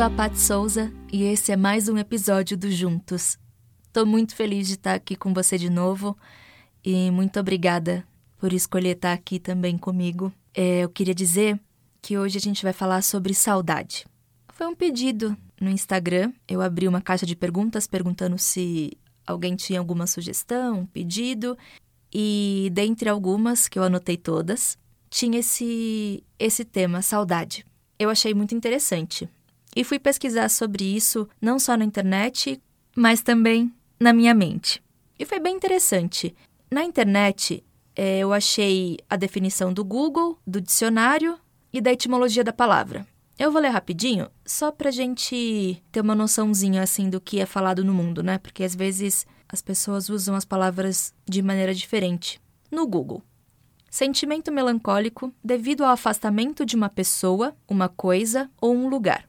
sou a Pat Souza e esse é mais um episódio do Juntos. Tô muito feliz de estar aqui com você de novo e muito obrigada por escolher estar aqui também comigo. É, eu queria dizer que hoje a gente vai falar sobre saudade. Foi um pedido no Instagram. Eu abri uma caixa de perguntas perguntando se alguém tinha alguma sugestão, pedido, e dentre algumas, que eu anotei todas, tinha esse, esse tema, saudade. Eu achei muito interessante. E fui pesquisar sobre isso não só na internet, mas também na minha mente. E foi bem interessante. Na internet, é, eu achei a definição do Google, do dicionário e da etimologia da palavra. Eu vou ler rapidinho, só pra gente ter uma noçãozinha assim do que é falado no mundo, né? Porque às vezes as pessoas usam as palavras de maneira diferente. No Google, sentimento melancólico devido ao afastamento de uma pessoa, uma coisa ou um lugar,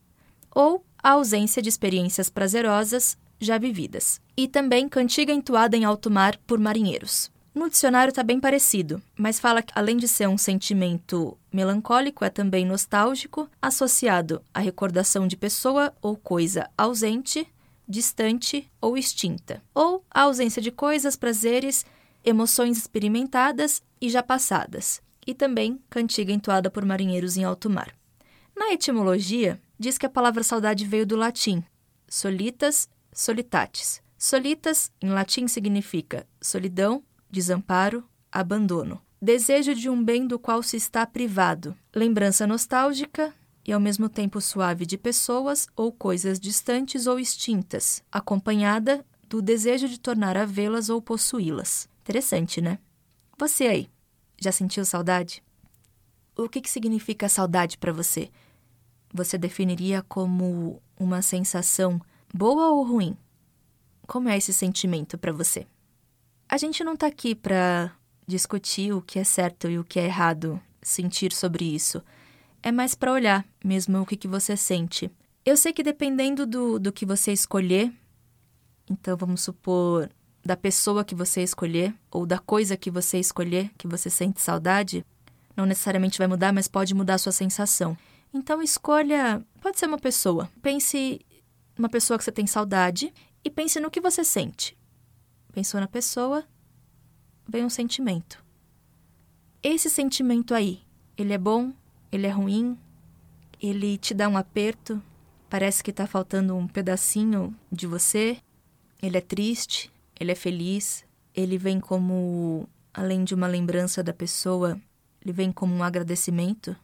ou a ausência de experiências prazerosas já vividas. E também cantiga entoada em alto mar por marinheiros. No dicionário está bem parecido, mas fala que além de ser um sentimento melancólico, é também nostálgico, associado à recordação de pessoa ou coisa ausente, distante ou extinta, ou a ausência de coisas, prazeres, emoções experimentadas e já passadas, e também cantiga entoada por marinheiros em alto mar. Na etimologia, diz que a palavra saudade veio do latim solitas, solitatis. Solitas, em latim, significa solidão, desamparo, abandono. Desejo de um bem do qual se está privado. Lembrança nostálgica, e ao mesmo tempo suave de pessoas ou coisas distantes ou extintas, acompanhada do desejo de tornar a vê-las ou possuí-las. Interessante, né? Você aí, já sentiu saudade? O que, que significa saudade para você? Você definiria como uma sensação boa ou ruim? Como é esse sentimento para você? A gente não está aqui para discutir o que é certo e o que é errado sentir sobre isso é mais para olhar mesmo o que, que você sente. Eu sei que dependendo do, do que você escolher, então vamos supor da pessoa que você escolher ou da coisa que você escolher, que você sente saudade, não necessariamente vai mudar, mas pode mudar a sua sensação. Então escolha, pode ser uma pessoa. Pense numa pessoa que você tem saudade e pense no que você sente. Pensou na pessoa, vem um sentimento. Esse sentimento aí, ele é bom, ele é ruim, ele te dá um aperto, parece que está faltando um pedacinho de você. Ele é triste, ele é feliz, ele vem como, além de uma lembrança da pessoa, ele vem como um agradecimento.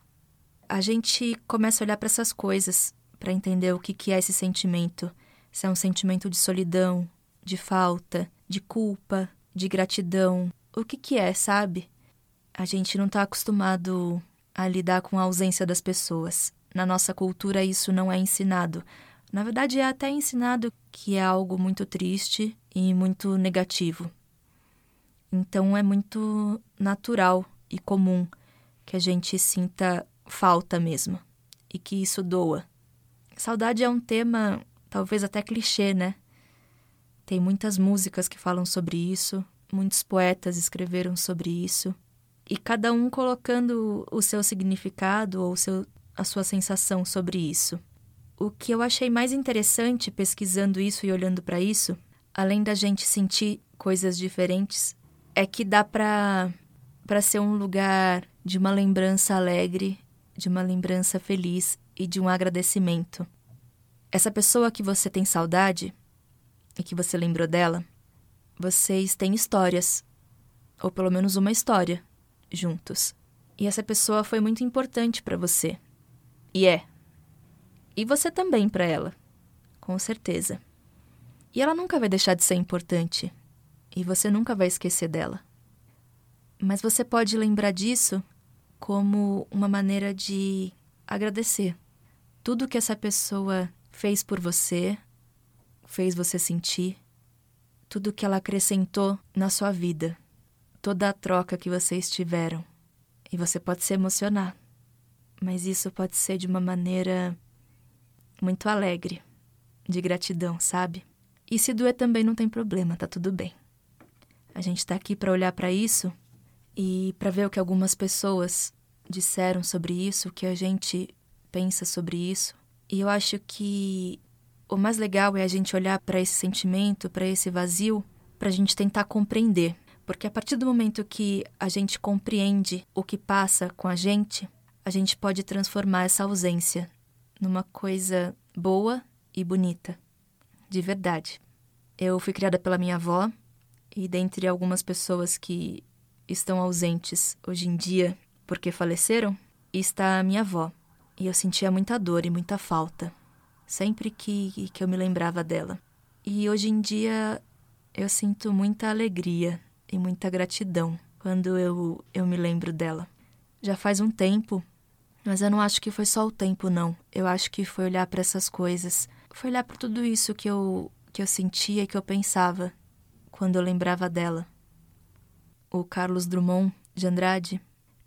A gente começa a olhar para essas coisas para entender o que, que é esse sentimento. Se é um sentimento de solidão, de falta, de culpa, de gratidão. O que, que é, sabe? A gente não está acostumado a lidar com a ausência das pessoas. Na nossa cultura, isso não é ensinado. Na verdade, é até ensinado que é algo muito triste e muito negativo. Então, é muito natural e comum que a gente sinta falta mesmo e que isso doa. Saudade é um tema talvez até clichê, né? Tem muitas músicas que falam sobre isso, muitos poetas escreveram sobre isso e cada um colocando o seu significado ou seu, a sua sensação sobre isso. O que eu achei mais interessante pesquisando isso e olhando para isso, além da gente sentir coisas diferentes, é que dá para para ser um lugar de uma lembrança alegre, de uma lembrança feliz e de um agradecimento. Essa pessoa que você tem saudade e que você lembrou dela, vocês têm histórias, ou pelo menos uma história juntos. E essa pessoa foi muito importante para você. E é. E você também para ela. Com certeza. E ela nunca vai deixar de ser importante. E você nunca vai esquecer dela. Mas você pode lembrar disso como uma maneira de agradecer tudo que essa pessoa fez por você, fez você sentir, tudo que ela acrescentou na sua vida toda a troca que vocês tiveram. E você pode se emocionar, mas isso pode ser de uma maneira muito alegre, de gratidão, sabe? E se doer também não tem problema, tá tudo bem. A gente tá aqui para olhar para isso e para ver o que algumas pessoas disseram sobre isso, o que a gente pensa sobre isso. E eu acho que o mais legal é a gente olhar para esse sentimento, para esse vazio, para a gente tentar compreender. Porque a partir do momento que a gente compreende o que passa com a gente, a gente pode transformar essa ausência numa coisa boa e bonita, de verdade. Eu fui criada pela minha avó e dentre algumas pessoas que estão ausentes hoje em dia porque faleceram, está a minha avó. E eu sentia muita dor e muita falta, sempre que, que eu me lembrava dela. E hoje em dia eu sinto muita alegria e muita gratidão quando eu, eu me lembro dela. Já faz um tempo, mas eu não acho que foi só o tempo, não. Eu acho que foi olhar para essas coisas, foi olhar para tudo isso que eu, que eu sentia e que eu pensava quando eu lembrava dela. O Carlos Drummond de Andrade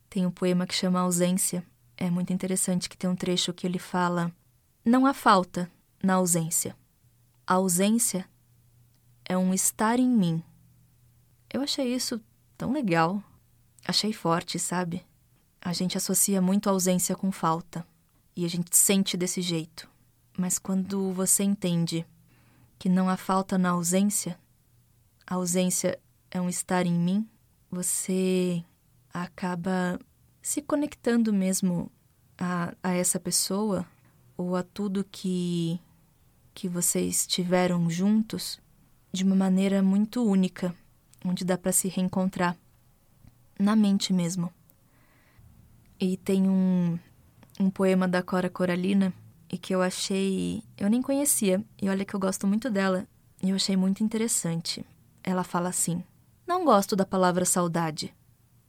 tem um poema que chama Ausência, é muito interessante que tem um trecho que ele fala: Não há falta na ausência. A ausência é um estar em mim. Eu achei isso tão legal. Achei forte, sabe? A gente associa muito ausência com falta. E a gente sente desse jeito. Mas quando você entende que não há falta na ausência, a ausência é um estar em mim, você acaba se conectando mesmo a, a essa pessoa ou a tudo que, que vocês tiveram juntos de uma maneira muito única, onde dá para se reencontrar na mente mesmo. E tem um, um poema da Cora Coralina e que eu achei. Eu nem conhecia, e olha que eu gosto muito dela, e eu achei muito interessante. Ela fala assim: Não gosto da palavra saudade.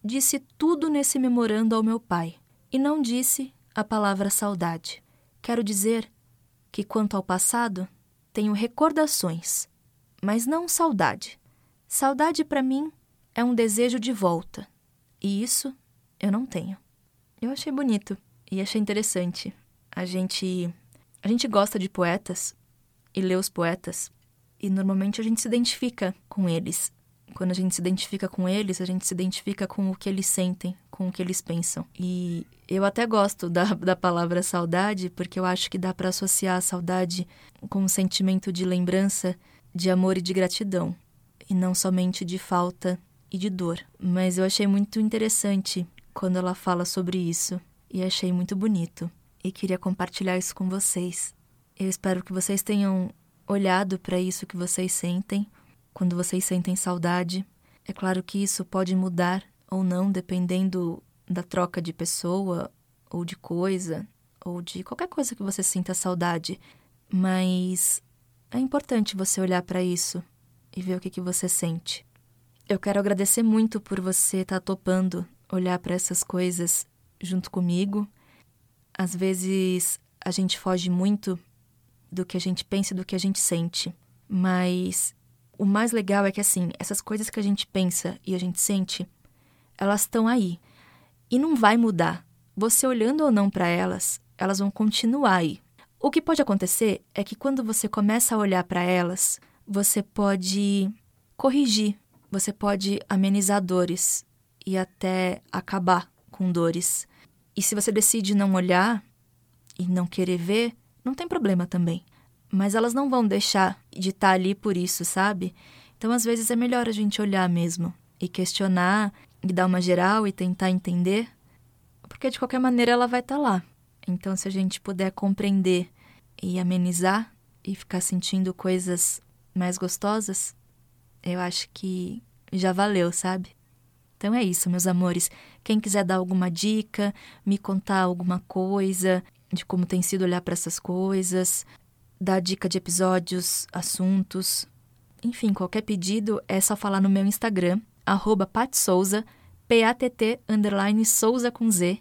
Disse tudo nesse memorando ao meu pai, e não disse a palavra saudade. Quero dizer que, quanto ao passado, tenho recordações, mas não saudade. Saudade para mim é um desejo de volta, e isso eu não tenho. Eu achei bonito e achei interessante. A gente a gente gosta de poetas e lê os poetas e normalmente a gente se identifica com eles. Quando a gente se identifica com eles, a gente se identifica com o que eles sentem, com o que eles pensam. E eu até gosto da, da palavra saudade, porque eu acho que dá para associar a saudade com um sentimento de lembrança, de amor e de gratidão, e não somente de falta e de dor. Mas eu achei muito interessante quando ela fala sobre isso, e achei muito bonito. E queria compartilhar isso com vocês. Eu espero que vocês tenham olhado para isso que vocês sentem quando vocês sentem saudade. É claro que isso pode mudar ou não, dependendo da troca de pessoa, ou de coisa, ou de qualquer coisa que você sinta saudade. Mas é importante você olhar para isso e ver o que, que você sente. Eu quero agradecer muito por você estar tá topando olhar para essas coisas junto comigo. Às vezes a gente foge muito do que a gente pensa e do que a gente sente, mas o mais legal é que, assim, essas coisas que a gente pensa e a gente sente, elas estão aí. E não vai mudar. Você olhando ou não para elas, elas vão continuar aí. O que pode acontecer é que quando você começa a olhar para elas, você pode corrigir, você pode amenizar dores e até acabar com dores. E se você decide não olhar e não querer ver, não tem problema também mas elas não vão deixar de estar tá ali por isso, sabe? Então, às vezes, é melhor a gente olhar mesmo e questionar e dar uma geral e tentar entender, porque de qualquer maneira ela vai estar tá lá. Então, se a gente puder compreender e amenizar e ficar sentindo coisas mais gostosas, eu acho que já valeu, sabe? Então é isso, meus amores. Quem quiser dar alguma dica, me contar alguma coisa de como tem sido olhar para essas coisas, dar dica de episódios, assuntos, enfim, qualquer pedido é só falar no meu Instagram, arroba patsouza, P-A-T-T, underline Souza com Z,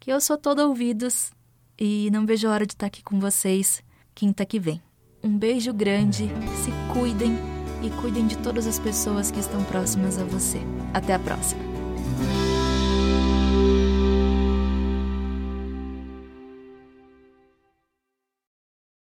que eu sou todo ouvidos e não vejo a hora de estar aqui com vocês quinta que vem. Um beijo grande, se cuidem e cuidem de todas as pessoas que estão próximas a você. Até a próxima!